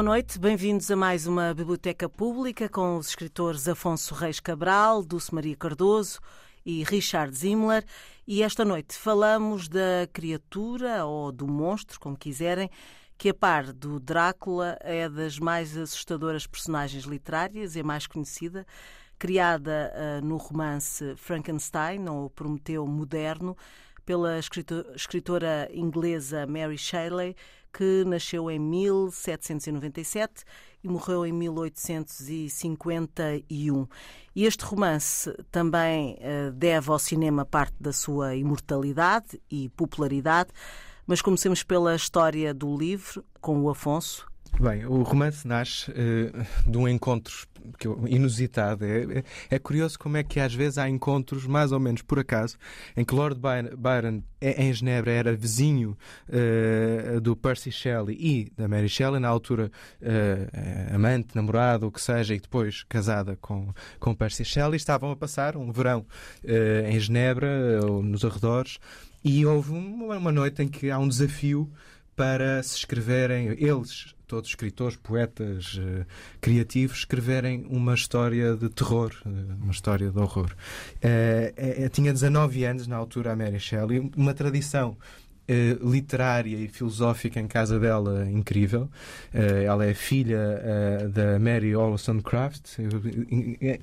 Boa noite, bem-vindos a mais uma Biblioteca Pública com os escritores Afonso Reis Cabral, Dulce Maria Cardoso e Richard Zimmler. E esta noite falamos da criatura ou do monstro, como quiserem, que a par do Drácula é das mais assustadoras personagens literárias e a mais conhecida, criada uh, no romance Frankenstein ou Prometeu Moderno pela escritora inglesa Mary Shelley, que nasceu em 1797 e morreu em 1851. E este romance também uh, deve ao cinema parte da sua imortalidade e popularidade, mas comecemos pela história do livro, com o Afonso. Bem, o romance nasce uh, de um encontro inusitado. É, é, é, curioso como é que às vezes há encontros, mais ou menos por acaso, em que Lord Byron, é, em Genebra, era vizinho uh, do Percy Shelley e da Mary Shelley, na altura uh, amante, namorado, o que seja, e depois casada com, com Percy Shelley. Estavam a passar um verão em Genebra, ou nos arredores, e houve uma, uma noite em que há um desafio para se escreverem, eles todos escritores, poetas uh, criativos, escreverem uma história de terror, uh, uma história de horror. Uh, tinha 19 anos na altura a Mary Shelley, uma tradição eh, literária e filosófica em casa dela incrível. Uh, ela é filha uh, da Mary Wollstonecraft.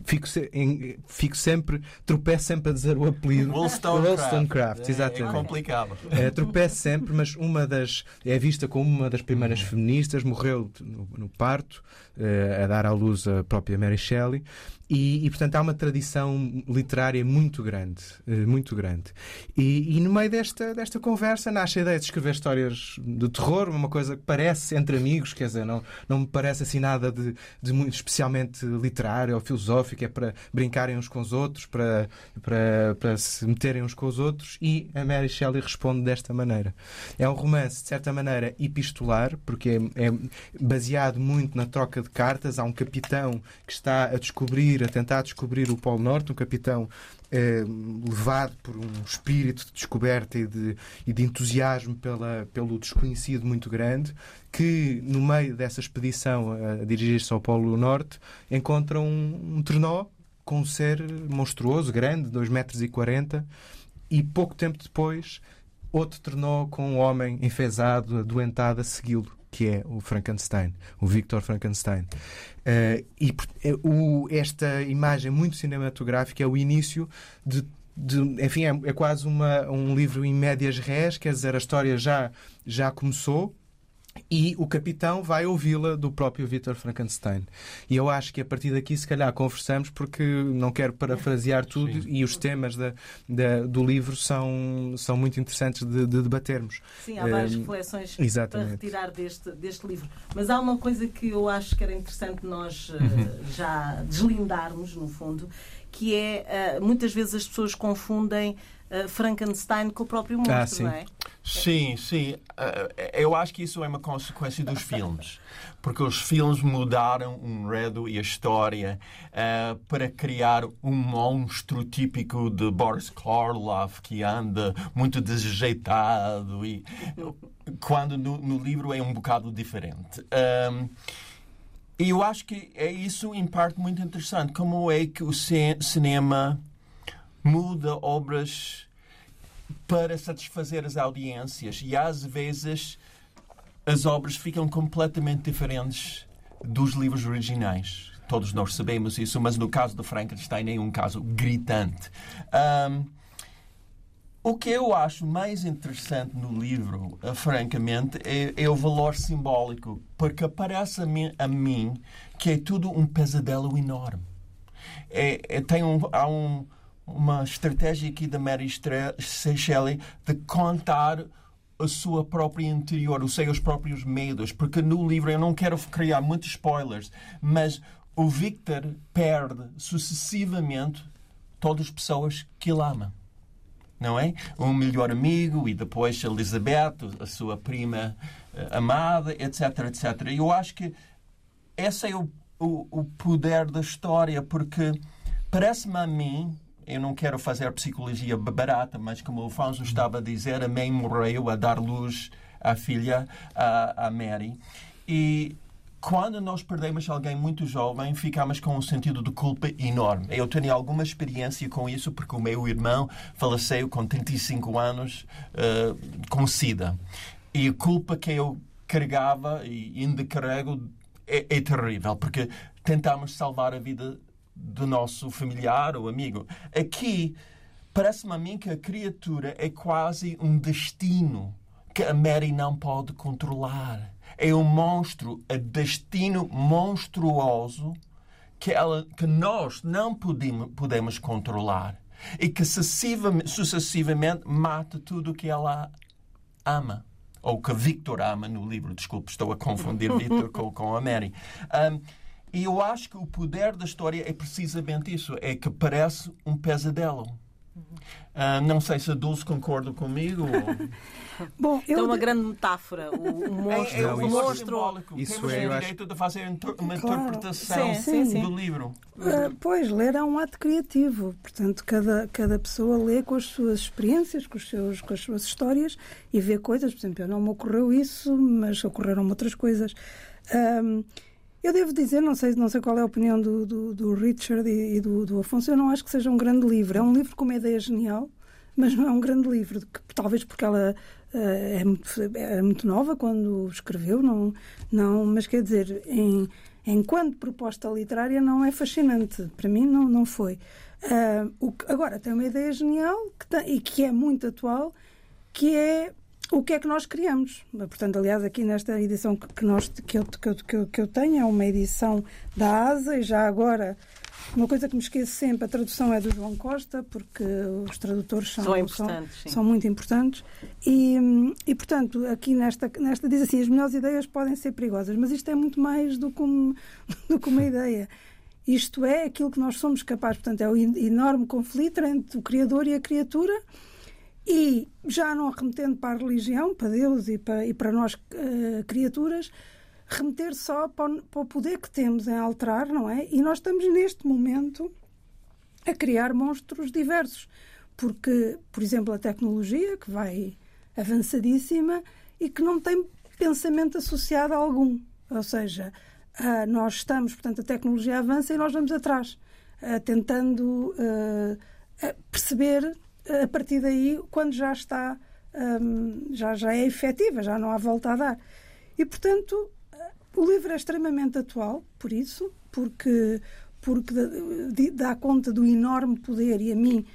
Fico, em, fico sempre, tropeço sempre a dizer o apelido. Wollstonecraft. É, exatamente. É complicado. tropeço sempre, mas uma das. É vista como uma das primeiras feministas, morreu no, no parto, a dar à luz a própria Mary Shelley. E, e, portanto há uma tradição literária muito grande, eh, muito grande. E, e, no meio desta, desta conversa nasce a ideia de escrever histórias de terror, uma coisa que parece entre amigos, quer dizer, não, não me parece assim nada de, de muito especialmente literário ou filosófico, é para brincarem uns com os outros, para, para, para se meterem uns com os outros. E a Mary Shelley responde desta maneira. É um romance, de certa maneira, epistolar, porque é, é baseado muito na troca de cartas. Há um capitão que está a descobrir a tentar descobrir o Polo Norte, um capitão eh, levado por um espírito de descoberta e de, e de entusiasmo pela, pelo desconhecido muito grande, que no meio dessa expedição a, a dirigir-se ao Polo Norte encontra um, um trenó com um ser monstruoso, grande, 2,40 metros e 40, e pouco tempo depois outro trenó com um homem enfesado, adoentado a segui-lo que é o Frankenstein, o Victor Frankenstein. Uh, e uh, o, esta imagem muito cinematográfica é o início de de, enfim, é, é, quase uma, um livro em médias rés, quer dizer, a história já, já começou, e o capitão vai ouvi-la do próprio Victor Frankenstein. E eu acho que a partir daqui, se calhar, conversamos, porque não quero parafrasear tudo Sim. e os temas da, da, do livro são, são muito interessantes de, de debatermos. Sim, há várias uh, reflexões exatamente. para retirar deste, deste livro. Mas há uma coisa que eu acho que era interessante nós uh, já deslindarmos, no fundo, que é uh, muitas vezes as pessoas confundem uh, Frankenstein com o próprio monstro, ah, sim. não é? Sim, sim. Uh, eu acho que isso é uma consequência dos filmes. Porque os filmes mudaram o enredo e a história uh, para criar um monstro típico de Boris Karloff que anda muito desajeitado e quando no, no livro é um bocado diferente. Um, e eu acho que é isso, em parte, muito interessante. Como é que o cinema muda obras para satisfazer as audiências e às vezes as obras ficam completamente diferentes dos livros originais. Todos nós sabemos isso, mas no caso do Frankenstein é um caso gritante. Um, o que eu acho mais interessante no livro, eh, francamente, é, é o valor simbólico, porque parece a mim, a mim, que é tudo um pesadelo enorme. É, é, tem um, há um, uma estratégia aqui da Mary Shelley de contar a sua própria interior, os seus próprios medos, porque no livro eu não quero criar muitos spoilers, mas o Victor perde sucessivamente todas as pessoas que ele ama. Não é? Um melhor amigo e depois Elizabeth, a sua prima uh, amada, etc, etc. Eu acho que esse é o, o, o poder da história, porque parece-me a mim eu não quero fazer psicologia barata, mas como o Alfonso estava a dizer, a mãe morreu a dar luz à filha, a, a Mary. E quando nós perdemos alguém muito jovem, ficamos com um sentido de culpa enorme. Eu tenho alguma experiência com isso, porque o meu irmão faleceu com 35 anos uh, com SIDA. E a culpa que eu carregava e ainda carrego é, é terrível, porque tentamos salvar a vida do nosso familiar ou amigo. Aqui, parece-me a mim que a criatura é quase um destino que a Mary não pode controlar. É um monstro, um destino monstruoso que, ela, que nós não podemos, podemos controlar e que sucessivamente mata tudo o que ela ama. Ou que Victor ama no livro. Desculpe, estou a confundir Victor com, com a Mary. Um, e eu acho que o poder da história é precisamente isso: é que parece um pesadelo. Uh, não sei se a Dulce concorda comigo. Ou... Bom, eu... É uma grande metáfora. O, o monstro. É, é, o monstro... Isso Temos é, o direito acho... de fazer uma claro. interpretação sim, sim, do livro. Uh, pois, ler é um ato criativo. Portanto, cada, cada pessoa lê com as suas experiências, com, os seus, com as suas histórias e vê coisas. Por exemplo, eu não me ocorreu isso, mas ocorreram outras coisas. Um, eu devo dizer, não sei, não sei qual é a opinião do, do, do Richard e, e do, do, Afonso, eu não acho que seja um grande livro. É um livro com uma ideia genial, mas não é um grande livro. Que, talvez porque ela uh, é, muito, é, muito, nova quando escreveu, não, não, mas quer dizer, em, enquanto proposta literária, não é fascinante. Para mim, não, não foi. Uh, o, agora, tem uma ideia genial que tem, e que é muito atual, que é o que é que nós criamos. Portanto, aliás, aqui nesta edição que, nós, que, eu, que, eu, que eu tenho, é uma edição da ASA, e já agora, uma coisa que me esqueço sempre, a tradução é do João Costa, porque os tradutores são, são, são, são muito importantes. E, e, portanto, aqui nesta, nesta diz assim, as melhores ideias podem ser perigosas, mas isto é muito mais do que, um, do que uma ideia. Isto é aquilo que nós somos capazes, portanto, é o enorme conflito entre o Criador e a criatura, e já não remetendo para a religião, para Deus e para, e para nós uh, criaturas, remeter só para o, para o, poder que temos em alterar, não é? E nós estamos neste momento a criar monstros diversos. Porque, por exemplo, a tecnologia, que vai avançadíssima e que não tem pensamento associado a algum. Ou seja, nós estamos, portanto, a tecnologia avança e nós vamos atrás, uh, tentando perceber a partir daí, quando já está, um, já, já é efetiva, já não há volta a dar. E, portanto, o livro é extremamente atual, por isso, porque, porque dá conta do enorme poder e a mim,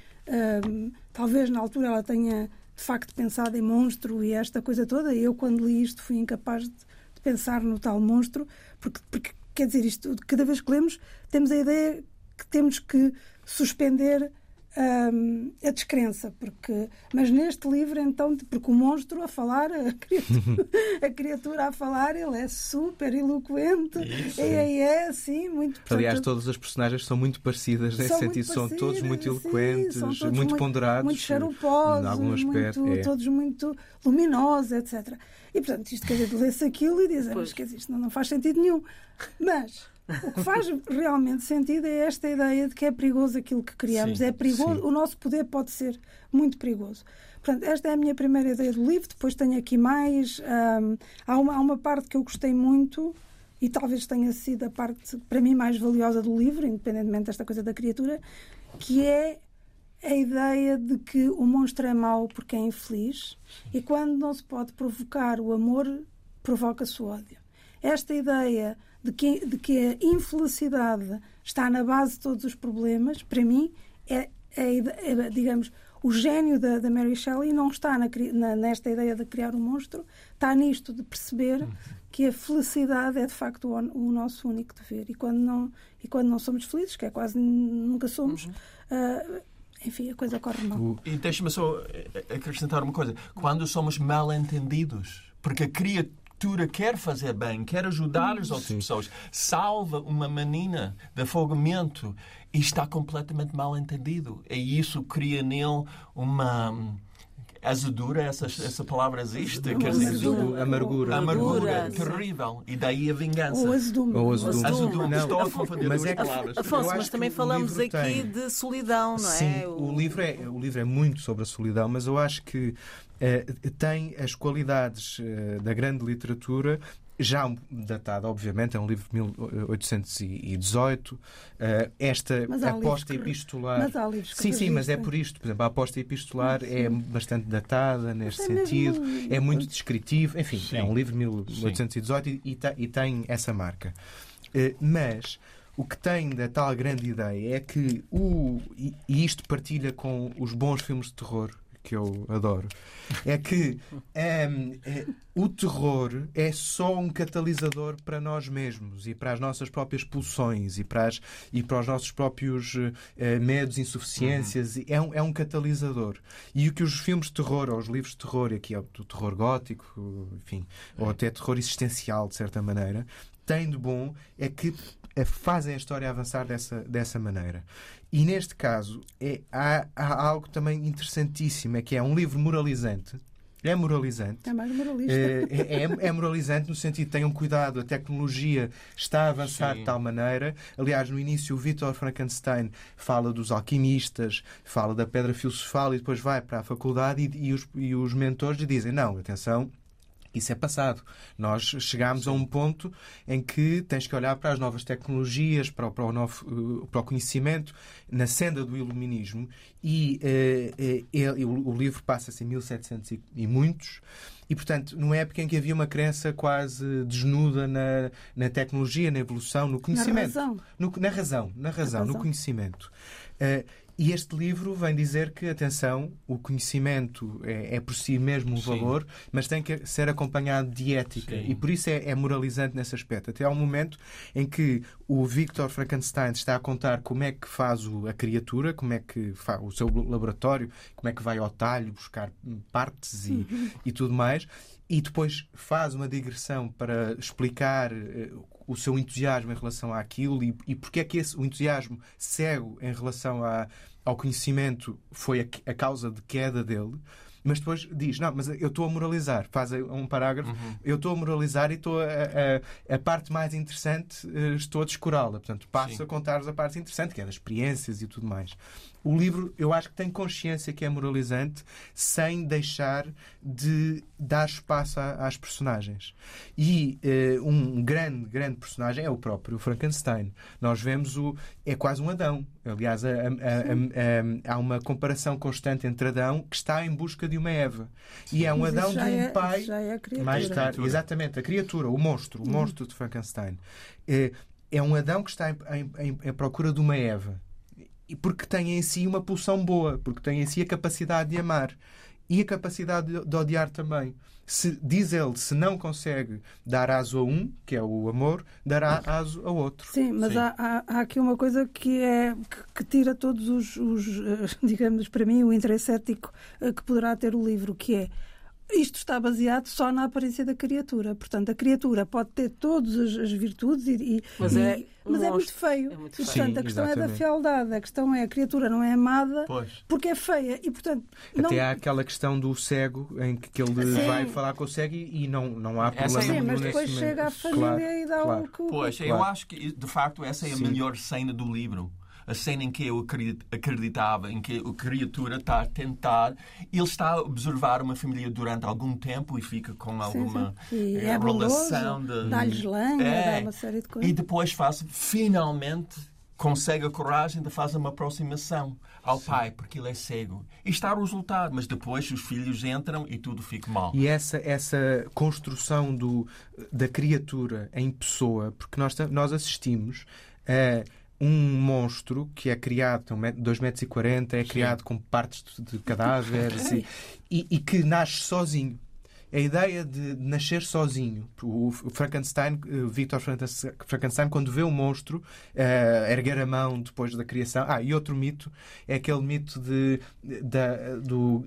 um, talvez na altura ela tenha de facto pensado em monstro e esta coisa toda. Eu, quando li isto, fui incapaz de, de pensar no tal monstro, porque, porque, quer dizer, isto, cada vez que lemos, temos a ideia que temos que suspender um, a descrença, porque mas neste livro então porque o monstro a falar a criatura, a criatura a falar ele é super eloquente. Isso, é, é. assim muito portanto, aliás todas as personagens são muito parecidas nesse sentido são todos muito eloquentes sim, todos muito, muito, ponderados muito charuposos muito, é. todos muito luminosos etc e portanto isto quer dizer lê-se aquilo e diz mas quer dizer isto não, não faz sentido nenhum. Mas o que faz realmente sentido é esta ideia de que é perigoso aquilo que criamos. Sim, é perigoso, sim. o nosso poder pode ser muito perigoso. Portanto, esta é a minha primeira ideia do livro. Depois tenho aqui mais. Um, há, uma, há uma parte que eu gostei muito e talvez tenha sido a parte, para mim, mais valiosa do livro, independentemente desta coisa da criatura, que é a ideia de que o monstro é mau porque é infeliz e quando não se pode provocar o amor, provoca-se o ódio. Esta ideia de que, de que a infelicidade está na base de todos os problemas, para mim, é, é, é digamos, o gênio da, da Mary Shelley não está na, na, nesta ideia de criar um monstro, está nisto de perceber que a felicidade é de facto o, o, nosso único dever. E quando, não, e quando não somos felizes, que é quase nunca somos, uhum. uh, enfim, a coisa corre mal. E deixa-me só acrescentar uma coisa. Quando somos mal entendidos, porque a criatura cultura quer fazer bem, quer ajudar as outras Sim. pessoas, salva uma menina de afogamento e está completamente mal entendido. E isso cria nele uma azedura, essa, essa palavra existe? Quer dizer, amargura. Amargura, terrível. E daí a vingança. Ou azedume. Ou azedume. azedume. Estou a confundir mas é palavras. Afonso, mas também falamos aqui tem... de solidão, não é? Sim, o... o... livro é, o livro é muito sobre a solidão, mas eu acho que uh, tem as qualidades uh, da grande literatura já datado, obviamente, é um livro de 1818. Uh, esta aposta que... epistolar. Mas há livros que sim, sim, mas é por isto. Por exemplo, a aposta epistolar sim. é bastante datada neste é sentido, mesmo... é muito descritivo. Enfim, sim. é um livro de 1818 e, e, e, tem essa marca. Uh, mas o que tem da tal grande ideia é que o. E isto partilha com os bons filmes de terror que eu adoro, é que um, é, o terror é só um catalisador para nós mesmos e para as nossas próprias pulsões e para, as, e para os nossos próprios uh, medos, insuficiências. Uhum. É, um, é um catalisador. E o que os filmes de terror, ou os livros de terror, aqui é o terror gótico, enfim, é. ou até terror existencial, de certa maneira, têm de bom é que eh, fazem a história avançar dessa, dessa maneira. E neste caso é, há, há algo também interessantíssimo, é que é um livro moralizante. É moralizante. É mais moralista. É, é, é, moralizante no sentido de tenham cuidado, a tecnologia está a avançar Sim. de tal maneira. Aliás, no início, o Victor Frankenstein fala dos alquimistas, fala da pedra filosofal e depois vai para a faculdade e, e, os, e os mentores lhe dizem: não, atenção, isso é passado. Nós chegámos a um ponto em que tens que olhar para as novas tecnologias, para o, para o, novo, eh, para o conhecimento, na senda do iluminismo, e uh, uh, o, livro passa-se em 1700 e, e muitos, e, portanto, numa época em que havia uma crença quase desnuda na, na tecnologia, na evolução, no conhecimento. Na razão. No, na razão, na razão, na razão. no conhecimento. Uh, e este livro vem dizer que, atenção, o conhecimento é, é por si mesmo um Sim. valor, mas tem que ser acompanhado de ética. Sim. E por isso é, é, moralizante nesse aspecto. Até há um momento em que o Victor Frankenstein está a contar como é que faz o, a criatura, como é que faz o seu laboratório, como é que vai ao talho buscar partes e, uhum. e tudo mais e depois faz uma digressão para explicar uh, o seu entusiasmo em relação àquilo e, e porque é que esse, o entusiasmo cego em relação a, ao conhecimento foi a, a causa de queda dele mas depois diz: Não, mas eu estou a moralizar. Faz um parágrafo, uhum. eu estou a moralizar e estou a, a, a parte mais interessante, eh, estou a descurá-la. Portanto, passo Sim. a contar-vos a parte interessante, que é das experiências e tudo mais. O livro, eu acho que tem consciência que é moralizante, sem deixar de dar espaço a, às personagens. E uh, um grande, grande personagem é o próprio Frankenstein. Nós vemos o. É quase um Adão. Aliás, a, a, há uma comparação constante entre Adão, que está em busca de uma Eva. E é um Adão de um é, pai. Já é a criatura. Mais tarde, exatamente, a criatura, o monstro, o uhum. monstro de Frankenstein. É, é um Adão que está em, em, em procura de uma Eva e porque tem em si uma pulsão boa, porque tem em si a capacidade de amar e a capacidade de odiar também. Se, diz ele, se não consegue dar aso a um, que é o amor, dará aso a outro. Sim, mas Sim. Há, há, há, aqui uma coisa que é que, que tira todos os, os, digamos, para mim, o interesse ético eh, que poderá ter o livro, que é isto está baseado só na aparência da criatura. Portanto, a criatura pode ter todas as, virtudes e, e, mas, é, e, mas é, muito feio. É muito feio. E, portanto, Sim, a questão exatamente. é da fealdade. A questão é a criatura não é amada pois. porque é feia. E, portanto, não... Até há aquela questão do cego em que ele Sim. vai falar com o cego e, não, não há problema Sim, mas depois chega à família claro, e dá claro. o que... Pois, claro. eu acho que, de facto, essa é a Sim. melhor cena do livro a cena em que eu acreditava, em que a criatura está a tentar, ele está a observar uma família durante algum tempo e fica com alguma sim, sim. é relação de. Dá-lhes lenha, é, dá uma série de coisas. E depois faz, finalmente, consegue a coragem de fazer uma aproximação ao Sim. pai, porque ele é cego. E está o resultado, mas depois os filhos entram e tudo fica mal. E essa, essa construção do, da criatura em pessoa, porque nós, nós assistimos a um monstro que é criado, tem 2,40 metros, é Sim. criado com partes de cadáveres e, e, e que nasce sozinho a ideia de nascer sozinho. O Frankenstein, eh, Victor Frankenstein, quando vê o monstro uh, erguer a mão depois da criação. Ah, e outro mito é aquele mito de, de do, uh,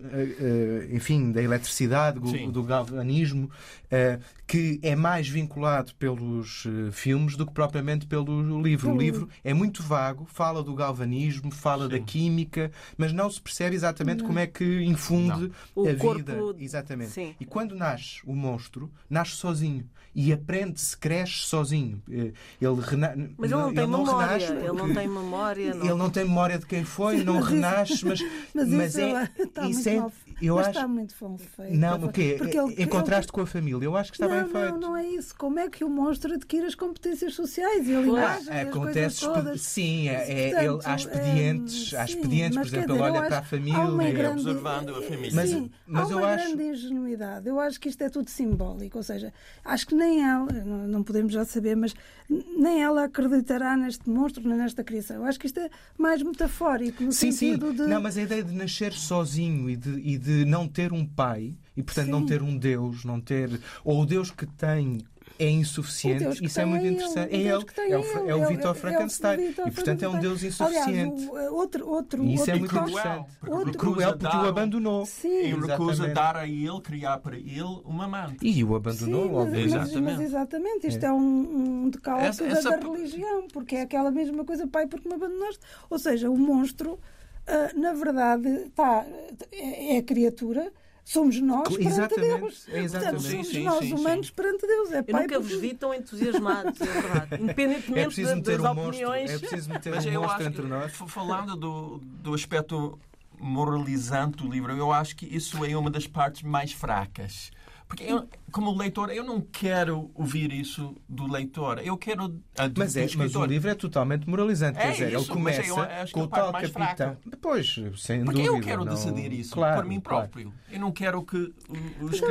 enfim, da eletricidade, do, do galvanismo, uh, que é mais vinculado pelos filmes do que propriamente pelo livro. O livro é muito vago, fala do galvanismo, fala Sim. da química, mas não se percebe exatamente não. como é que infunde não. a vida. Exatamente. Sim. E quando nasce o monstro, nasce sozinho e aprende-se, cresce sozinho. Eh, ele rena... Mas ele não tem não memória. renasce Ele não tem memória. Não... Ele não tem memória de quem foi, não Mas renasce, mas, Mas, mas isso é. está isso muito é mal eu mas acho. está muito mal feito. Não, o quê? Porque ele- em contraste com a família, eu acho que está não, bem feito. Não, não é isso. Como é que o monstro adquire as competências sociais e a linguagem e as acontece coisas todas? sim, é, é- Portanto, ele, há expedientes, é, há sim, expedientes, por mas exemplo, dizer, ele olha para a acho- há família. grande- observando a família. Mas- sim, mas há eu uma acho- grande ingenuidade. Eu acho que isto é tudo simbólico. Ou seja, acho que nem ela, não, não podemos já saber, mas nem ela acreditará neste monstro, nem nesta criação. Eu acho que isto é mais metafórico, no Sim, sim. sentido de. Não, mas a ideia de nascer sozinho e de, e de não ter um pai, e portanto não Sim. ter um Deus, não ter. Ou o Deus que tem é insuficiente, isso é muito interessante. É Deus ele, que tem é o, ele, é é o Vitor é o Frankenstein. Vitor E portanto é um Deus Aliás, insuficiente. o- outro, outro, E isso é outro muito tópico- interessante. porque Outro- recusa Cruel porque o abandonou. E Sim, recusa Exatamente. dar a ele, criar para ele uma amante. E o abandonou, obviamente. mas- Exatamente. mas exatamente, isto é, um, um decálogo Essa- da- essa- da, religião, porque é aquela mesma coisa, pai, porque me abandonaste. Ou seja, o monstro, ah, na verdade, está, é, é a criatura, somos nós perante Exatamente, Deus. é exatamente. Portanto, somos Sim, sim, nós sim, humanos sim. perante Deus. É Eu pai nunca vos vi tão entusiasmados, é verdade. Independentemente É das um opiniões. é preciso meter Mas um monstro acho entre nós. falando do, do aspecto moralizante do livro, eu acho que isso é uma das partes mais fracas. Porque eu, como leitor, eu não quero ouvir isso do leitor. Eu quero a do, Mas, do é, mas o livro é totalmente moralizante. Quer É dizer, isso, ele mas começa eu acho que com é o tal capitão. Pois, sem Porque dúvida. eu quero não... decidir isso Claro, por mim claro. próprio. Eu não quero que o,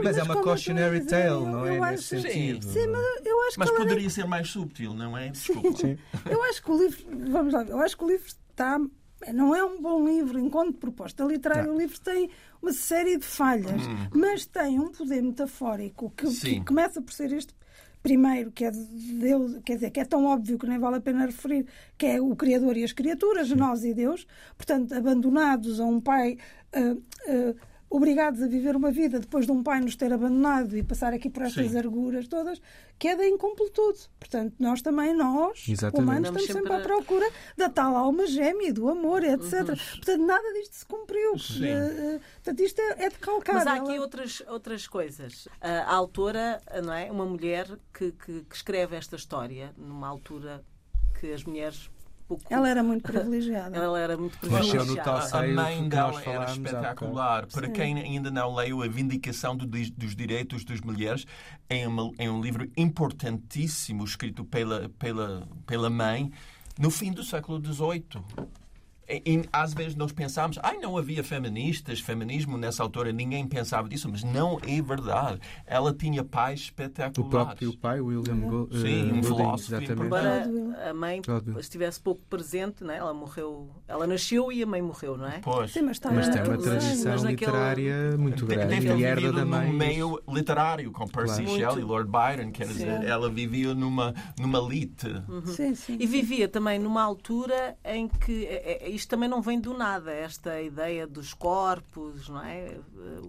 Mas é uma cautionary dizer, tale, eu- não é? eu Nesse acho- sentido. Sim, mas eu acho Mas é poderia ser mais subtil, não é? Desculpa. Sim. Eu acho que o livro, vamos lá, eu acho que o livro está. Não é um bom livro enquanto proposta literária. O livro tem uma série de falhas, mas tem um poder metafórico que, que Sim. começa por ser este primeiro, que é de Deus, quer dizer, que é tão óbvio que nem vale a pena referir, que é o Criador e as criaturas, nós e Deus, portanto, abandonados a um pai. ah, ah, Obrigados a viver uma vida depois de um pai nos ter abandonado e passar aqui por estas Sim. arguras todas, que é da incompletude. Portanto, nós também, nós, Exatamente. humanos, Andamos estamos sempre à procura da tal alma gêmea, do amor, etc. Portanto, nada disto se cumpriu. Eh, eh, portanto, isto é, é de calcar. Mas há Ela- aqui outras, outras coisas. A, a autora, não é? Uma mulher que, que, que escreve esta história numa altura que as mulheres pouco. Ela era muito privilegiada. Ela era muito Nasceu no privilegiada. tal A mãe dela era espetacular. Para Sim. quem ainda não leu A Vindicação do Di- dos Direitos das Mulheres, é, uma- é um livro importantíssimo escrito pela, pela, pela mãe no fim do século XVIII. Às vezes nós pensamos, ai, não havia feministas, feminismo nessa altura, ninguém pensava disso, mas não é verdade. Ela tinha pais O espetaculares. próprio pai, William Sim, eh, um Golding, filósofo exatamente. Embora Godwin. a mãe estivesse pouco presente, não é? ela morreu. Ela nasceu e a mãe morreu, não é? Pois. Sim, mas Mas tem uma tradição mas naquele- literária muito De- grande. Deve E ter herda vivido da num mãe. meio literário, com Percy Claro. Shelley, Muito. Lord Byron, quer dizer, Sim. ela vivia numa, numa elite. Sim, sim. E vivia também numa altura em que é- é- isto também não vem do nada, esta ideia dos corpos, não é?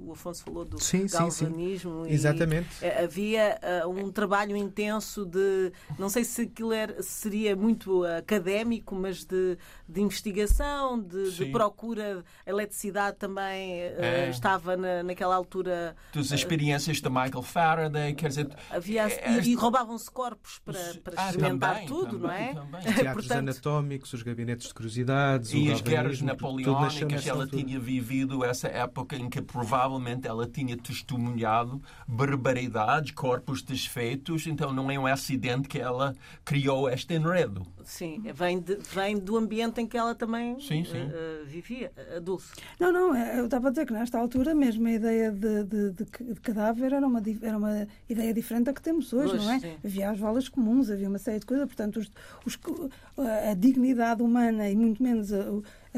O Afonso falou do Sim, sim, sim. galvanismo. e, Exatamente. eh, havia eh, um trabalho intenso de. Não sei se aquilo era- seria muito académico, mas de, de investigação, de, de Sim. procura. A eletricidade também eh, É. estava na, naquela altura. Das experiências de Michael Faraday, quer dizer. Havia, é- e, e roubavam-se corpos para, para Ah, experimentar também, tudo, não é? também, também. Teatros Portanto, anatómicos, os gabinetes de curiosidades, E as guerras napoleónicas, ela altura. tinha vivido essa época em que provavelmente ela tinha testemunhado barbaridades, corpos desfeitos, então não é um acidente que ela criou este enredo. Sim, vem, de- vem do ambiente em que ela também Sim, sim. eh, eh, vivia, a Dulce. Não, não, é- eu estava a dizer que nesta altura mesmo a ideia de, de- de ca- de cadáver era uma, era uma ideia diferente da que temos hoje, Hoje, não é? sim. Havia as valas comuns, havia uma série de coisas, portanto, os- os- a dignidade humana e muito menos a,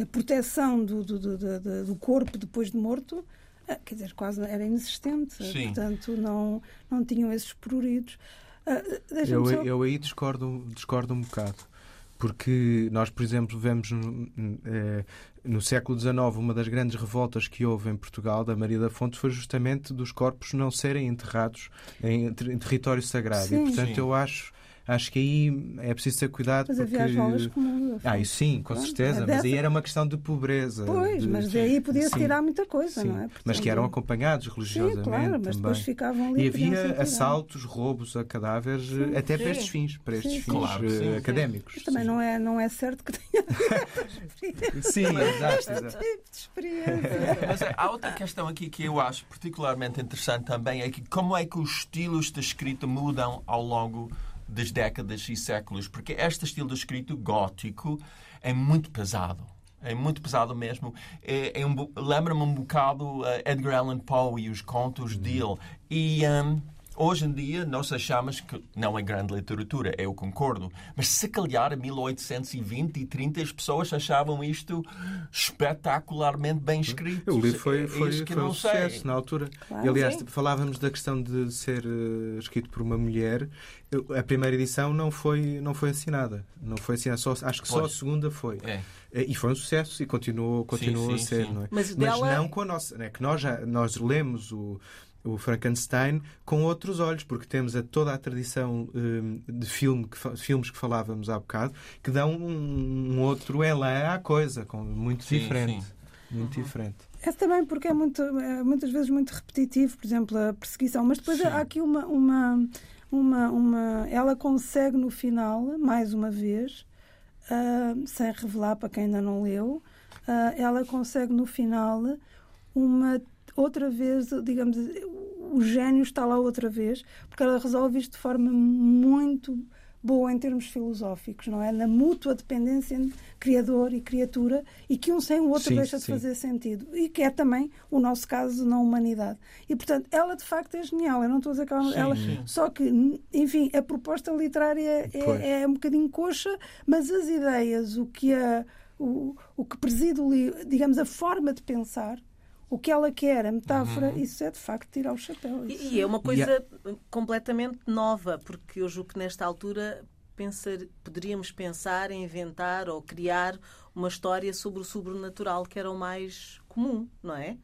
a proteção do, do, do- do- corpo depois de morto, eh, quer dizer, quase era inexistente, Sim. portanto, não, não tinham esses pruridos. Ah, deixa-me Eu, só- eu aí discordo, discordo um bocado. Porque nós, por exemplo, vemos no, eh, no século XIX uma das grandes revoltas que houve em Portugal, da Maria da Fonte, foi justamente dos corpos não serem enterrados em, ter- em território sagrado. Sim. e, portanto, Sim. eu acho, acho que aí é preciso ter cuidado. Mas porque... havia as valas comuns. Ah, isso sim, com Pronto, certeza. é Mas aí era uma questão de pobreza. Pois, de- mas daí podia-se tirar muita coisa, Sim, não é? mas que eram Portanto, acompanhados religiosamente Sim, claro, mas também. depois ficavam ali. E havia tirados. assaltos, roubos a cadáveres, Sim. até para Sim. estes fins, para estes Sim, fins Claro, eh, sim. académicos. Mas também não é, não é certo que tenha Sim, exato, exato. tipo de experiência. Mas há outra questão aqui que eu acho particularmente interessante também, é que como é que os estilos de escrita mudam ao longo das décadas e séculos? Porque este estilo de escrita gótico é muito pesado. É muito pesado mesmo. É, é um, Lembra-me um bocado eh, Edgar Allan Poe e os contos dele. E hum, hoje em dia nós achamos que não é grande literatura, eu concordo. Mas se calhar em 1820 e 30 as pessoas achavam isto espetacularmente bem escrito. O livro foi, É foi, foi não um sei. sucesso na altura. Claro. e, aliás, Sim. falávamos da questão de ser eh, escrito por uma mulher. A primeira edição não foi, não foi assinada. Não foi assinada. Só, acho que só a Pois. segunda foi. É. Eh, E foi um sucesso e continuou, continuou sim, a ser, sim. não é? Mas dela- não com a nossa. Né? Que nós, já, nós lemos o, o Frankenstein com outros olhos, porque temos a, toda a tradição hum, de filme que, filmes que falávamos há bocado que dão um, um outro elan à coisa, com, muito Sim, diferente. sim. Muito diferente. É também porque é, muito, é muitas vezes muito repetitivo, por exemplo, a perseguição. Mas depois Sim. há aqui uma, uma, uma, uma. Ela consegue no final, mais uma vez, ah, sem revelar para quem ainda não leu, ah, ela consegue no final uma. Outra vez, digamos, o gênio está lá outra vez, porque ela resolve isto de forma muito boa em termos filosóficos, não é? Na mútua dependência entre criador e criatura e que um sem o outro Sim, deixa de sim. fazer sentido. E que é também o nosso caso na humanidade. E, portanto, ela de facto é genial. Eu não estou a dizer que ela... Sim, ela- sim. Só que, enfim, a proposta literária é, é um bocadinho coxa, mas as ideias, o que, a, o, o que preside o livro, digamos, a forma de pensar, o que ela quer, a metáfora, Uhum. isso é de facto tirar o chapéu. E, Isso- e é uma coisa completamente nova, porque eu julgo que nesta altura pensar, poderíamos pensar em inventar ou criar uma história sobre o sobrenatural que era o mais comum, não é?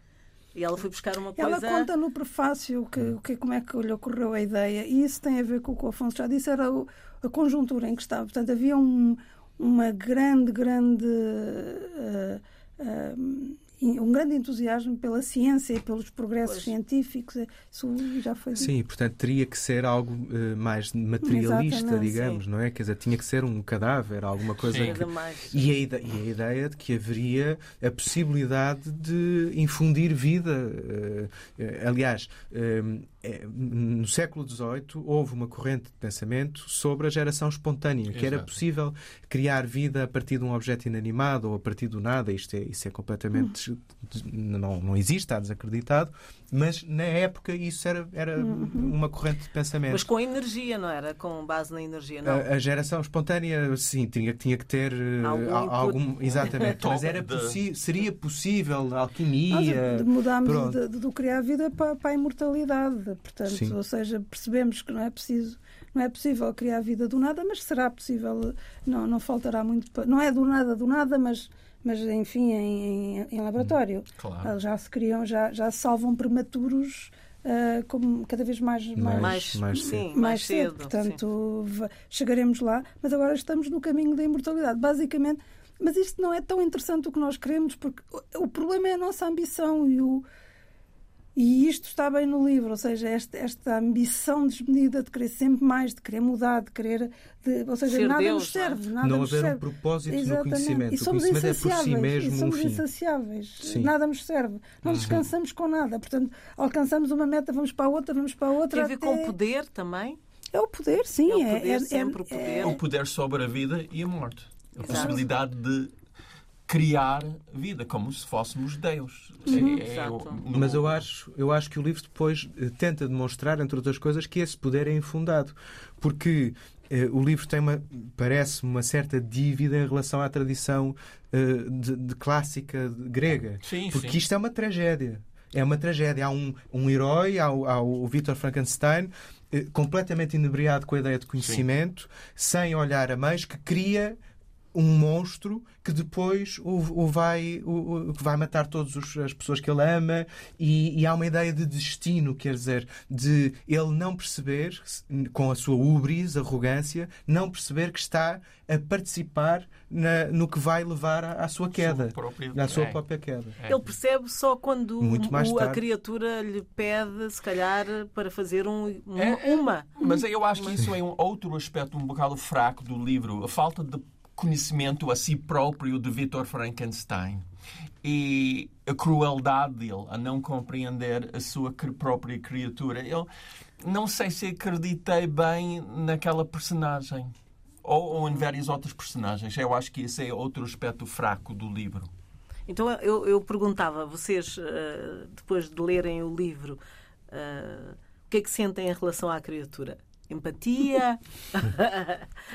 E ela foi buscar uma Ela coisa. conta no prefácio que, o que, como é que lhe ocorreu a ideia, e isso tem a ver com o que o Afonso já disse, era o- a conjuntura em que estava. Portanto, havia um, uma grande, grande. eh, eh, um grande entusiasmo pela ciência e pelos progressos Pois. científicos. Isso já foi dito. Sim, portanto teria que ser algo eh, mais materialista, Exatamente, digamos, não é? Quer dizer, tinha que ser um cadáver, alguma coisa Sim. que... E a, ide- e a ideia de que haveria a possibilidade de infundir vida. Eh, eh, aliás, eh, eh, no século XVIII houve uma corrente de pensamento sobre a geração espontânea, que era Exato. possível criar vida a partir de um objeto inanimado ou a partir do nada. Isto é, isso é completamente. des- Não, não existe, está desacreditado, mas na época isso era, era uma corrente de pensamento. Mas com energia, não era? Com base na energia, não. A, a geração espontânea, sim, tinha, tinha que ter eh, Algum algum. Exatamente. Mas era possi seria possível Nós alquimia. mudámos do criar vida para, para a imortalidade. Portanto, Sim. ou seja, percebemos que não é preciso, não é possível criar vida do nada, mas será possível, não, não faltará muito. Não é do nada, do nada, mas, mas enfim, em, em- em laboratório. Claro. Ah, Já se criam, já, já se salvam prematuros ah, como cada vez mais, mais, Mais- mais sim, cedo. mais, mais cedo. cedo. Portanto, va- chegaremos lá, mas agora estamos no caminho da imortalidade. Basicamente, mas isto não é tão interessante o que nós queremos, porque o- o problema é a nossa ambição e o. E isto está bem no livro, ou seja, esta, esta ambição desmedida de querer sempre mais, de querer mudar, de querer. de- ou seja, Ser nada Deus, nos serve. não Nada não nos haver um serve. propósito no Exatamente. conhecimento. E O somos conhecimento é por si insaciáveis. mesmo e um somos fim. insaciáveis. Sim. Uhum. Nada nos serve. Não descansamos com nada. Portanto, alcançamos uma meta, vamos para a outra, vamos para a outra. Tem a ver com até- o poder também? É o poder, sim. É o poder, sempre o poder. O poder sobre a vida e a morte. A Exato. possibilidade de criar vida, como se fôssemos Deus. Uhum. É- é no- Mas eu acho, eu acho que o livro depois eh, tenta demonstrar, entre outras coisas, que esse poder é infundado. Porque eh, o livro tem uma, parece uma certa dívida em relação à tradição eh, de, de clássica grega. Sim, Porque sim. isto é uma tragédia. É uma tragédia. Há um, um herói, há, o- há o Victor Frankenstein, eh, completamente inebriado com a ideia de conhecimento, sem olhar a meios, que cria um monstro que depois o, o vai, o, o, que vai matar todas as pessoas que ele ama e, e, há uma ideia de destino, quer dizer, de ele não perceber, com a sua ubris, arrogância, não perceber que está a participar na, no que vai levar à, à sua queda, à sua é. própria queda. É. Ele percebe só quando o, a criatura lhe pede, se calhar, para fazer um, uma, é, uma. Mas eu acho que isso é um outro aspecto um bocado fraco do livro, a falta de conhecimento a si próprio de Victor Frankenstein e a crueldade dele a não compreender a sua própria criatura. Eu não sei se acreditei bem naquela personagem ou, ou em várias outras personagens. Eu acho que esse é outro aspecto fraco do livro. Então eu, eu perguntava, vocês, eh, depois de lerem o livro, eh, o que é que sentem em relação à criatura? Empatia.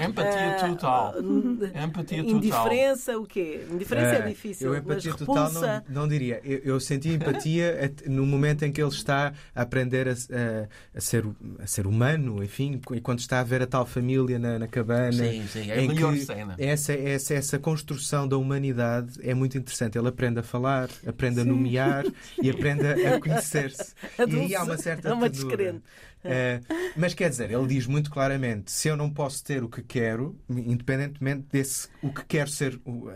empatia ah, total. empatia total. Indiferença, o quê? Indiferença é, é difícil. Eu empatia total não, não diria. Eu, eu, senti empatia no momento em que ele está a aprender a, a, a, ser, a ser humano, enfim, e quando está a ver a tal família na, na cabana. Sim, sim, é a melhor cena. Essa, essa, essa construção da humanidade é muito interessante. Ele aprende a falar, aprende sim. a nomear e aprende a conhecer-se. E aí há uma certa. É uma descrente. Uh, mas quer dizer, ele diz muito claramente: se eu não posso ter o que quero, independentemente desse o que quero ser uh,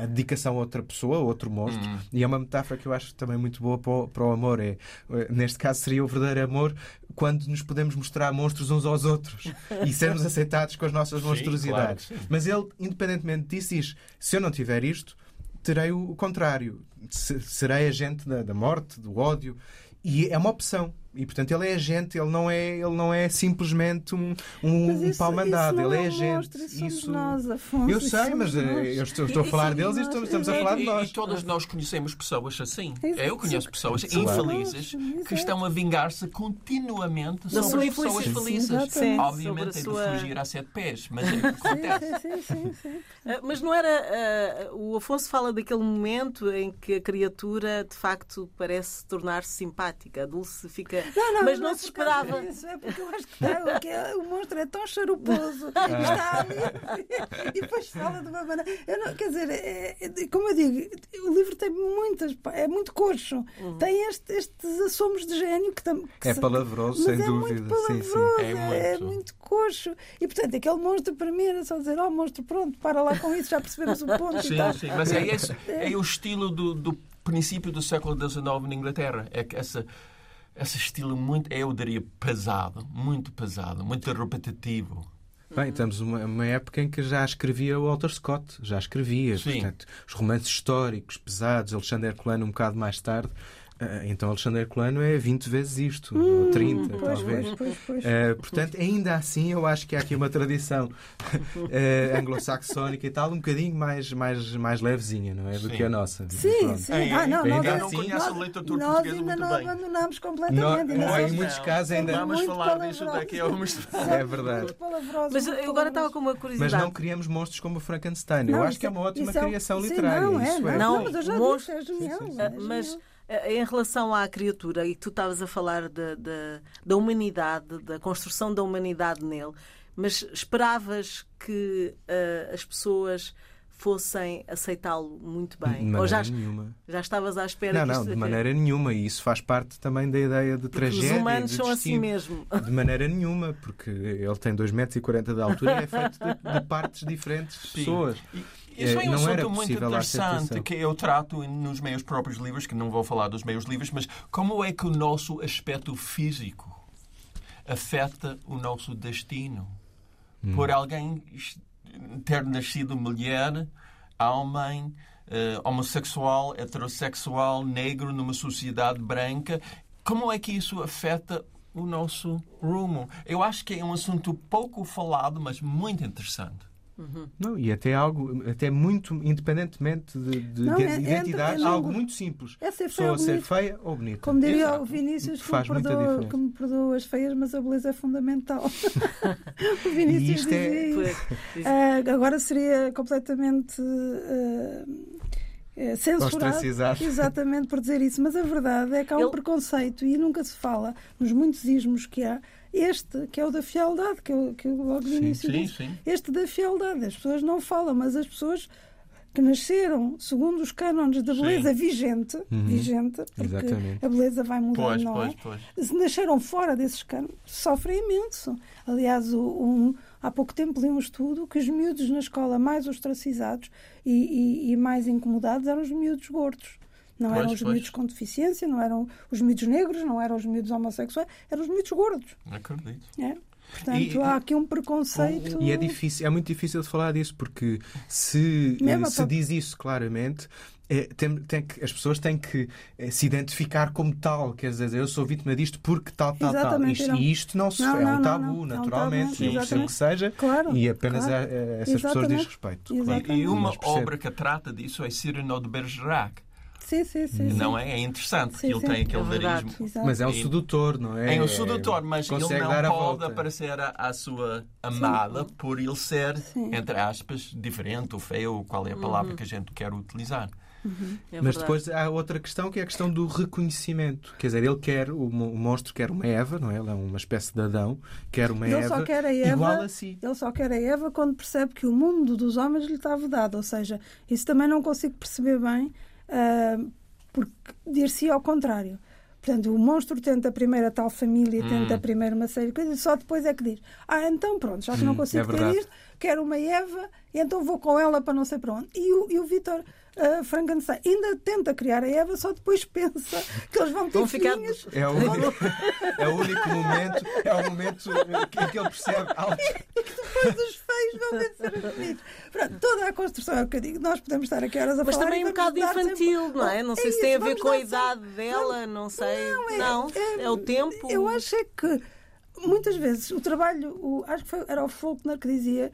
a dedicação a outra pessoa, a outro monstro, uhum. e é uma metáfora que eu acho também muito boa para o, para o amor. É, uh, neste caso, seria o verdadeiro amor quando nos podemos mostrar monstros uns aos outros e sermos aceitados com as nossas monstruosidades. Sim, claro, Mas ele, independentemente disso, diz: se eu não tiver isto, terei o contrário. Serei agente da, da morte, do ódio. E é uma opção. E portanto ele é agente, ele não é, ele não é simplesmente um, um, isso, pau mandado, ele é, é agente. Isso nós, Afonso, eu sei, mas eh, eu estou, estou a falar deles e estamos, estamos a falar de nós. E, e todos nós conhecemos pessoas assim. Eu conheço pessoas infelizes que estão a vingar-se continuamente sobre as pessoas felizes. Sim, Obviamente tem sua... de fugir a sete pés, mas é acontece. Sim, sim, sim, eh, mas não era. Uh, o Afonso fala daquele momento em que a criatura de facto parece tornar-se simpática. A Dulce fica não, não, mas não, não se esperava. Isso, é porque eu acho que, tá, que é, o monstro é tão charuposo ah. está ali e depois fala de uma maneira. Não, quer dizer, é, é, como eu digo, o livro tem muitas. É muito coxo. Uhum. Tem este, estes assomos de gênio que, tam, que É palavroso, sem é dúvida. Muito palavroso, sim, sim. É, muito. é muito coxo. E portanto, aquele monstro para mim era só dizer: Ó, oh, monstro, pronto, para lá com isso, já percebemos o ponto. Sim, sim, mas é, esse, é o estilo do, do princípio do século XIX na Inglaterra. É que essa esse estilo muito, eu diria, pesado, muito pesado, muito repetitivo. Bem, estamos numa uma época em que já escrevia o Walter Scott, já escrevia, portanto, os romances históricos pesados, Alexandre Herculano um bocado mais tarde, então Alexandre Herculano é 20 vezes isto, hum, ou 30, pois, talvez. Pois, pois, pois. Uh, portanto, ainda assim, eu acho que há aqui uma tradição uh, anglo-saxónica e tal, um bocadinho mais, mais, mais levezinha, não é? Do sim. que a nossa. Sim, Pronto. sim. Ah, não, ainda nós, não conheço a literatura nós portuguesa ainda não bem. abandonamos completamente. Não, em muitos casos ainda... Vamos falar disso daqui a uns... É verdade. Mas eu agora estava com uma curiosidade. Mas não criamos monstros como o Frankenstein. Eu acho que é uma ótima é criação literária. Não, é, não, não, mas eu já disse, é genial. Mas em relação à criatura, e tu estavas a falar de, de, da humanidade, da construção da humanidade nele, mas esperavas que uh, as pessoas fossem aceitá-lo muito bem? De Ou já, nenhuma. já estavas à espera Não, não, de maneira nenhuma. E isso faz parte também da ideia de porque tragédia. Os humanos de são assim mesmo. De maneira nenhuma, porque ele tem 2,40 metros de altura e é feito de, de partes diferentes de pessoas. E, isso é um assunto muito interessante que eu trato nos meus próprios livros, que não vou falar dos meus livros, mas como é que o nosso aspecto físico afeta o nosso destino? Hum. Por alguém ter nascido mulher, homem, uh, homossexual, heterossexual, negro numa sociedade branca, como é que isso afeta o nosso rumo? Eu acho que é um assunto pouco falado, mas muito interessante. Uhum. Não, e até algo, até muito independentemente de, de, não, de é, identidade, é, é, algo muito simples. É ser feia ser feia ou bonita. Como diria Exato. o Vinícius, que, faz me perdoa, que me perdoa as feias, mas a beleza é fundamental. o Vinícius é- dizia uh, agora seria completamente. Uh, censurado exatamente por dizer isso, mas a verdade é que há um preconceito e nunca se fala nos muitos ismos que há este, que é o da fialdade, que eu, que eu logo no início sim, disse, sim. este da fialdade, as pessoas não falam, mas as pessoas que nasceram segundo os cânones da beleza vigente, vigente, porque Exatamente. a beleza vai mudando, Pois, não pois, é? pois. Se nasceram fora desses cânones, sofrem imenso. Aliás, um- há pouco tempo li um estudo que os miúdos na escola mais ostracizados e, e- e mais incomodados eram os miúdos gordos. Não Pois, eram os pois. miúdos com deficiência, não eram os miúdos negros, não eram os miúdos homossexuais, eram os miúdos gordos. Acredito. é? Portanto, E- há aqui um preconceito. E é difícil, é muito difícil de falar disso, porque se, Mesmo eh, se diz isso claramente, eh, tem, tem que, as pessoas têm que eh, se identificar como tal. Quer dizer, eu sou vítima disto porque tal, tal, tal. Exatamente, Isto, não. e isto não se Não, é não, um não, tabu, não. É um naturalmente, tabu, e o exatamente. que seja, Claro, e apenas claro. a, a essas pessoas diz Exatamente. respeito. Claro. E, e uma obra que trata disso é Cyrano de Bergerac. Sim, sim, sim. sim. Não é? É interessante, Sim, ele sim. tem aquele É. Exato. Mas é um sedutor, não é? É um sedutor, mas ele consegue não dar a pode volta. aparecer à, à sua amada por ele ser, Sim. entre aspas, diferente ou feio, qual é a palavra que a gente quer utilizar. É Mas depois há outra questão que é a questão do reconhecimento. Quer dizer, ele quer, o monstro quer uma Eva, não é? Ele é uma espécie de Adão, quer uma Ele Eva, só quer a Eva. igual a si. Ele só quer a Eva quando percebe que o mundo dos homens lhe está vedado. Ou seja, isso também não consigo perceber bem, porque dir-se ao contrário. Portanto, o monstro tenta primeiro a tal família, tenta primeiro uma série de coisas, só depois é que diz: Ah, então pronto, já que não Hum, consigo é ter isto, quero uma Eva, e então vou com ela para não sei para onde. E o, e o Vitor ah, Frankenstein ainda tenta criar a Eva, só depois pensa que eles vão ter Vão ficar- filhinhos. É o, único, é o único momento, é o momento em que ele percebe algo. depois os feios vão vencer os bonitos. Pronto, toda a construção é o que eu digo. Nós podemos estar aqui horas a Mas falar. também e um bocado dar sempre- infantil, não é? Não sei É se tem a ver com a idade sempre- dela, não sei. Não, é- Não, é- é o tempo. Eu acho é que muitas vezes o trabalho, o- acho que foi- era o Faulkner que dizia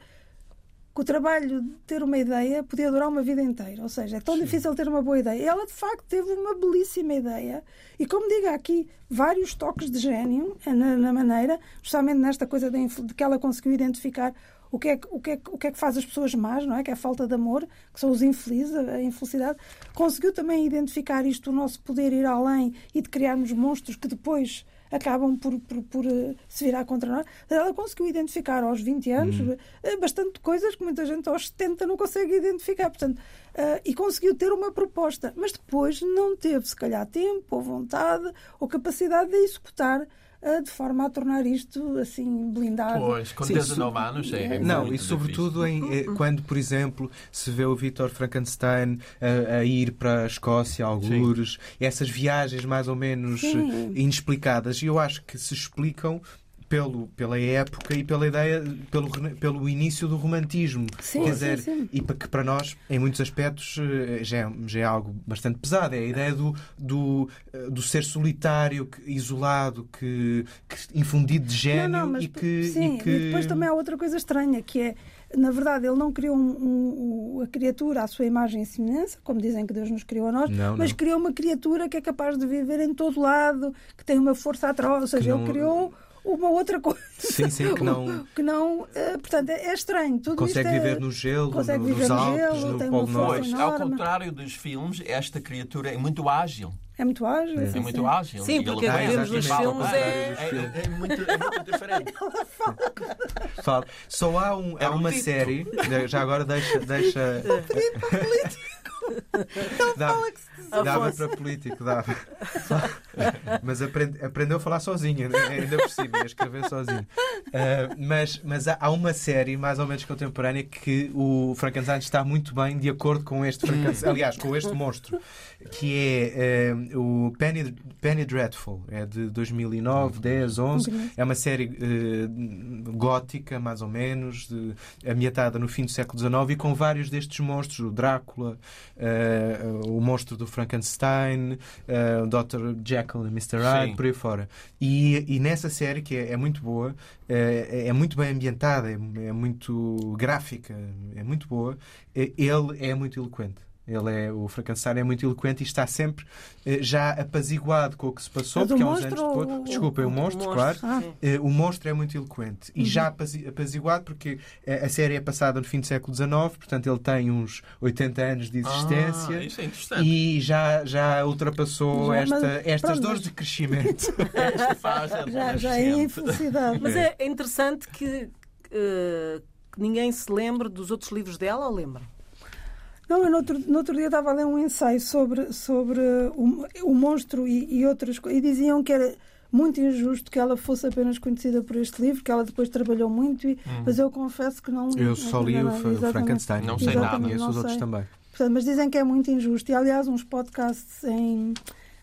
que o trabalho de ter uma ideia podia durar uma vida inteira. Ou seja, é tão difícil ter uma boa ideia. Ela, de facto, teve uma belíssima ideia. E, como digo, há aqui vários toques de gênio eh, na, na maneira, justamente nesta coisa de, de que ela conseguiu identificar o que, é, que- o, que é, o que é que faz as pessoas más, não é? Que é a falta de amor, que são os infelizes, a infelicidade. Conseguiu também identificar isto, o nosso poder ir além e de criarmos monstros que depois acabam por, por, por, eh, se virar contra nós. Ela conseguiu identificar aos 20 anos eh, bastante coisas que muita gente aos 70 não consegue identificar. Portanto, eh, e conseguiu ter uma proposta, mas depois não teve, se calhar, tempo ou vontade ou capacidade de executar de forma a tornar isto assim blindado. Pois, com Sim, 19 anos é, é Não, muito e sobretudo em, eh, quando, por exemplo, se vê o Vítor Frankenstein a, a ir para a Escócia, algures, essas viagens mais ou menos Sim. eh, inexplicadas, e eu acho que se explicam pelo, pela época e pela ideia, pelo, pelo início do romantismo. Sim, Quer sim, dizer, sim. e que para nós, em muitos aspectos, eh, já é, já é algo bastante pesado. É a ideia do, do, eh, do ser solitário, isolado, que, que infundido de gênio Não, não, mas e que. sim, e que... e depois também há outra coisa estranha, que é, na verdade, ele não criou um- um- a criatura à sua imagem e semelhança, como dizem que Deus nos criou a nós, Não, mas não. criou uma criatura que é capaz de viver em todo lado, que tem uma força atroz, ou seja, não- ele criou uma outra coisa. Sim, sim, que não- que não, eh, portanto, é, é estranho. Tudo Consegue isto é- viver no gelo, consegue no- viver nos no Alpes, gelo, no tem Polo Norte. Ao contrário dos filmes, esta criatura é muito ágil. É muito ágil. É sim, muito sim. ágil. Sim, ele porque vai vemos nos filmes é- é, é muito, é muito diferente. Fala. Só há, um, há É um uma dito. série, já agora deixa. deixa Dá- Fala que se dava para político, dava. Mas aprende- aprendeu a falar sozinho, né? ainda por cima, a escrever sozinho. Ah, mas mas há, há uma série mais ou menos contemporânea que o Frankenstein está muito bem de acordo com este Frankenstein, aliás, com este monstro, que é ah, o Penny, Penny Dreadful, é de 2009, 10, 11. É uma série ah, gótica, mais ou menos, de, ambientada no fim do século XIX e com vários destes monstros, o Drácula, ah, o monstro do Frankenstein, o Dr. Jekyll e Mr. Hyde, por aí fora. E, e nessa série, que é, é muito boa, é, é muito bem ambientada, é, é muito gráfica, é muito boa, ele é muito eloquente. Ele é, o Frankenstein é muito eloquente e está sempre eh, já apaziguado com o que se passou, Mas porque há uns monstro anos ou depois. o- Desculpem, o, o monstro, monstro, claro. Ah. Eh, o monstro é muito eloquente Uhum. e já apazi- apaziguado porque eh, a série é passada no fim do século XIX, portanto ele tem uns 80 anos de existência. Ah, isso é interessante. E já, já ultrapassou Já, mas- esta, estas pronto, dores mas- de crescimento. Esta fase é Já, já é infelicidade. Mas é, é interessante que, eh, que ninguém se lembre dos outros livros dela, ou lembra? Não, eu no outro, no outro dia estava a ler um ensaio sobre, sobre o, o monstro e, e outras coisas. E diziam que era muito injusto que ela fosse apenas conhecida por este livro, que ela depois trabalhou muito, e- mas eu confesso que não. Eu só li o. Frankenstein. Não sei nada. Não os outros sei. também. Portanto, mas dizem que é muito injusto. E, aliás, uns podcasts em,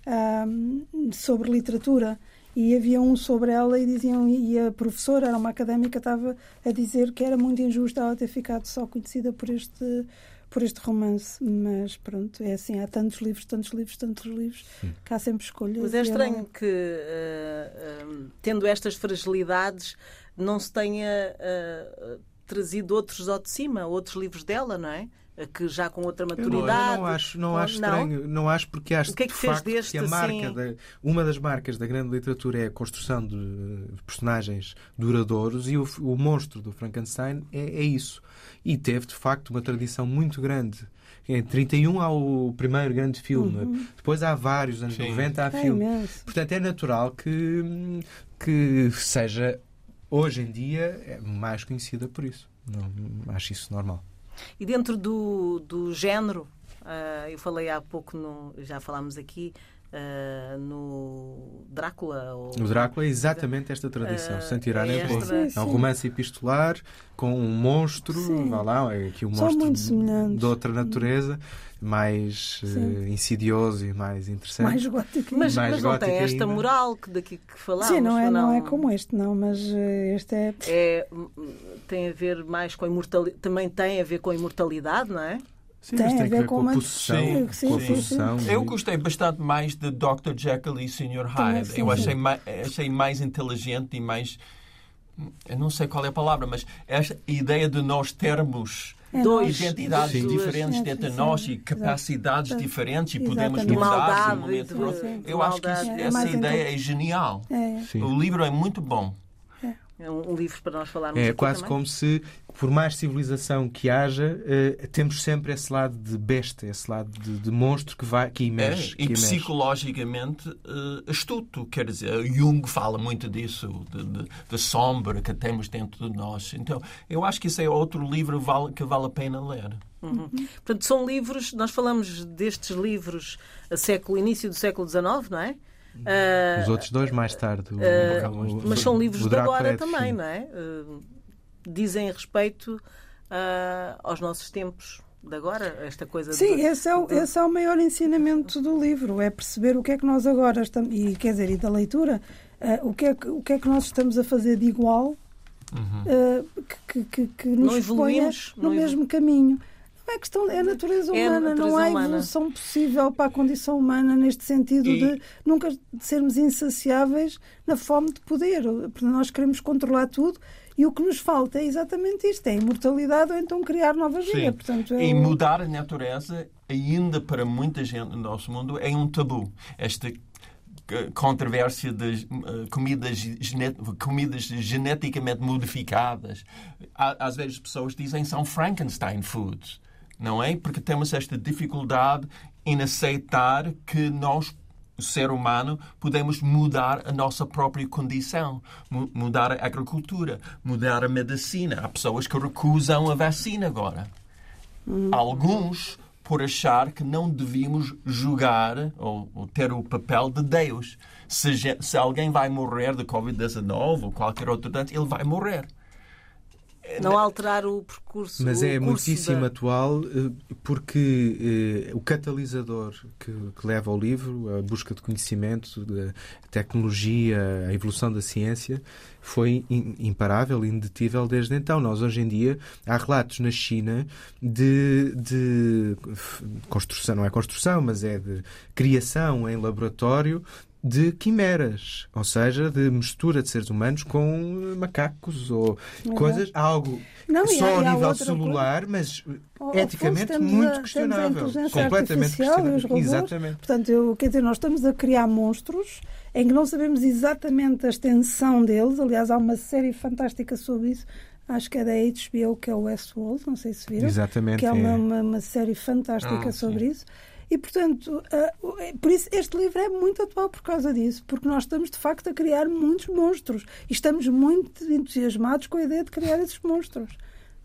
ahm, sobre literatura. E havia um sobre ela e diziam, e a professora, era uma académica, estava a dizer que era muito injusto ela ter ficado só conhecida por este, por este romance. Mas pronto, é assim, há tantos livros, tantos livros, tantos livros, que há sempre escolhas. Mas é e estranho ela- que, eh, tendo estas fragilidades, não se tenha eh, trazido outros ao de cima, outros livros dela, não é? Que já com outra Eu não, eu maturidade. não acho, não acho estranho. Não? acho porque acho O que é que de fez facto, deste, que a marca assim? da, uma das marcas da grande literatura é a construção de personagens duradouros e o, o monstro do Frankenstein é, é isso. E teve de facto uma tradição muito grande. Em 31 há o primeiro grande filme, depois há vários, anos Sim. 90 há É filme. imenso. Portanto, é natural que, que seja, hoje em dia, é mais conhecida por isso. Não, acho isso normal. E dentro do, do género, ah, eu falei há pouco, no, já falámos aqui, ah, no Drácula. Ou, O Drácula é exatamente esta tradição, Eh, sem tirar é nem esta- É um romance epistolar com um monstro, Sim. vá lá, é aqui um São monstro muito de, outra natureza, mais Sim. insidioso e mais interessante. Mais gótico. Mas, mais mas não tem esta ainda. moral que daqui que falámos. Sim, não é, não é como este, não, mas eh, este é. É, hum, tem a ver mais com a imortalidade, também tem a ver com a imortalidade, não é? Sim, Tem a tem que ver ver com com a uma- possessão. Sim, sim, com a sim, sim. possessão. Eu gostei bastante mais de Dr. Jekyll e Sr. Hyde. sim, eu achei mais, achei mais inteligente e mais. Eu não sei qual é a palavra, mas esta ideia de nós termos é Dois. identidades Sim. diferentes Sim, dentro de nós e capacidades Exato. diferentes e podemos De mudar de um momento para outro. Eu acho que isso-. É essa mais ideia é genial. É. O livro é muito bom. É um um livro para nós falarmos É aqui quase também. como se, por mais civilização que haja, eh, temos sempre esse lado de besta, esse lado de, de monstro que, vai, que É, emerge. e que emerge. psicologicamente eh, astuto, quer dizer, Jung fala muito disso, de, de, de sombra que temos dentro de nós. Então, eu acho que isso é outro livro vale- que vale a pena ler. Uhum. Portanto, são livros, nós falamos destes livros a século, início do século XIX, não é? Ah, Os outros dois mais tarde. o- ah, o- mas são livros o de agora é também, não é? Ah, dizem respeito aos nossos tempos de agora, esta coisa Sim, de, esse é, o, de- esse é o maior ensinamento do livro, é perceber o que é que nós agora estamos, e quer dizer, e da leitura, o, que é que, o que é que nós estamos a fazer de igual eh, que, que, que nos Não ponha evoluímos, no não evolu- mesmo caminho. Não é questão, é a natureza É a humana, não natureza há humana. evolução possível para a condição humana neste sentido E- de nunca sermos insaciáveis na fome de poder. Porque nós queremos controlar tudo e o que nos falta é exatamente isto: é imortalidade ou então criar nova vida. Portanto, é E mudar a natureza, ainda para muita gente no nosso mundo, é um tabu. Esta eh, controvérsia das eh, comidas, comidas geneticamente modificadas. Às vezes as pessoas dizem são Frankenstein foods, não é? Porque temos esta dificuldade em aceitar que nós o ser humano, podemos mudar a nossa própria condição, mu- mudar a agricultura, mudar a medicina. Há pessoas que recusam a vacina agora. Alguns por achar que não devíamos julgar ou, ou ter o papel de Deus. Se, se alguém vai morrer de Covid-19 ou qualquer outro ele vai morrer. Não alterar o percurso. Mas o é muitíssimo da- atual eh, porque eh, o catalisador que, que leva ao livro, a busca de conhecimento, da tecnologia, a evolução da ciência, foi im- imparável, indetível desde então. Nós, hoje em dia, há relatos na China de, de construção, não é construção, mas é de criação em laboratório de quimeras, ou seja, de mistura de seres humanos com macacos ou coisas, algo Não, só há nível celular, mas ao eticamente fundo, temos a- muito a questionável. Completamente questionável. robôs. Exatamente. Portanto, eu, quer dizer, nós estamos a criar monstros em que não sabemos exatamente a extensão deles. Aliás, há uma série fantástica sobre isso. Acho que é da HBO, que é o Westworld, não sei se viram. Exatamente. Que é uma, é. uma, uma série fantástica Ah, sobre isso. E, portanto, ah, é- por isso este livro é muito atual por causa disso, porque nós estamos, de facto, a criar muitos monstros e estamos muito entusiasmados com a ideia de criar esses monstros.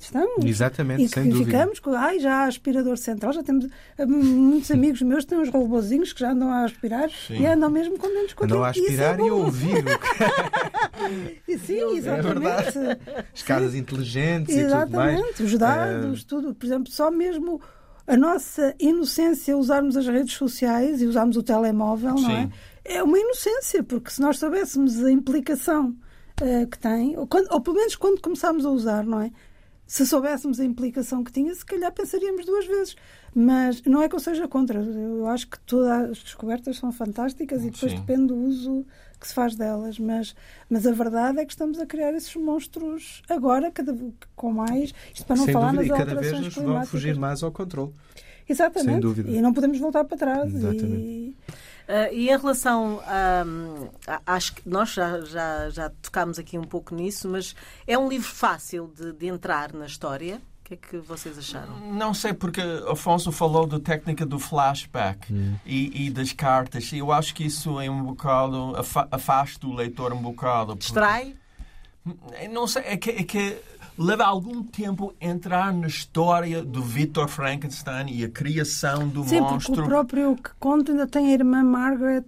Estamos. Exatamente, E sem que dúvida. ficamos com, ai, já há aspirador central, já temos ah, muitos amigos meus que têm uns robozinhos que já andam a aspirar Sim. e andam mesmo contentes com Andam a é aspirar e a bom. ouvir E Sim, É exatamente. escadas inteligentes e tudo mais. Exatamente, os dados, tudo. Por exemplo, só mesmo a nossa inocência usarmos as redes sociais e usarmos o telemóvel, não é? Sim. É uma inocência, porque se nós soubéssemos a implicação eh, que tem, ou, quando- ou pelo menos quando começámos a usar, não é? Se soubéssemos a implicação que tinha, se calhar pensaríamos duas vezes. Mas não é que eu seja contra. Eu acho que todas as descobertas são fantásticas e depois Sim. depende do uso que se faz delas. Mas, mas a verdade é que estamos a criar esses monstros agora, cada, com mais. Isto para não Sem falar dúvida, e nas cada vez nos vão fugir mais ao controle. Exatamente. Sem dúvida. E não podemos voltar para trás. Exatamente. E... Ah, e em relação a. acho que nós já, já, já tocámos aqui um pouco nisso, mas é um livro fácil de, de entrar na história. O que é que vocês acharam? Não sei, porque Afonso falou da técnica do flashback e, e das cartas. E eu acho que isso é um bocado. afa- afasta o leitor um bocado. porque- Distrai? Não sei, é que, é que leva algum tempo entrar na história do Victor Frankenstein e a criação do Sim, porque monstro. o próprio que conta ainda tem a irmã Margaret,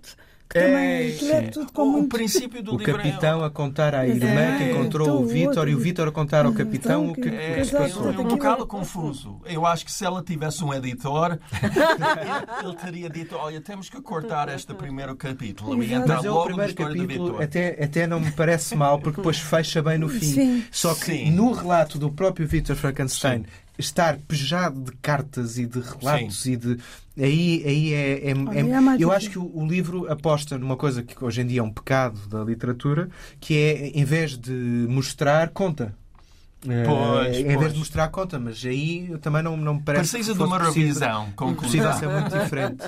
que É, também aquilo é sim. tudo com o, o muito. princípio do O capitão é, a contar à irmã É, que encontrou então, o Vítor e o Vítor a contar ao capitão o que, Então, o que é, se é, passou. um- um bocado é- confuso. Eu acho que se ela tivesse um editor, ele, ele teria dito: Olha, temos que cortar este primeiro capítulo e entrar Mas é o logo na primeiro história do capítulo, até, até não me parece mal, porque depois fecha bem no fim. Sim. Só que Sim. no relato do próprio Victor Frankenstein, estar pejado de cartas e de relatos e de. Aí, aí é. é- é- é eu acho que o, o livro aposta numa coisa que hoje em dia é um pecado da literatura, que é, em vez de mostrar, conta. Eh, Pois, em vez pois. de mostrar, conta, mas aí também não, não me parece. Precisa de uma revisão conclusiva. ser muito diferente.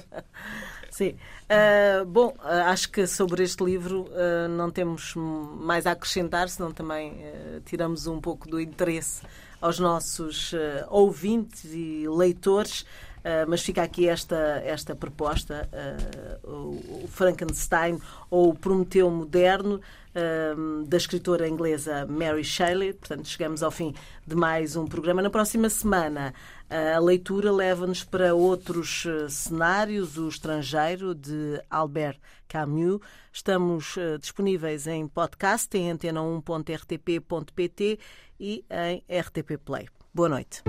Sim. Ah, bom, ah, acho que sobre este livro ah, não temos mais a acrescentar, senão também ah, tiramos um pouco do interesse aos nossos ah, ouvintes e leitores. Ah, mas fica aqui esta, esta proposta, ah, o, Frankenstein ou o Prometeu Moderno, ah, da escritora inglesa Mary Shelley. Portanto, chegamos ao fim de mais um programa. Na próxima semana, a leitura leva-nos para outros eh, cenários, o estrangeiro de Albert Camus. Estamos eh, disponíveis em podcast em antena1.rtp.pt e em RTP Play. Boa noite.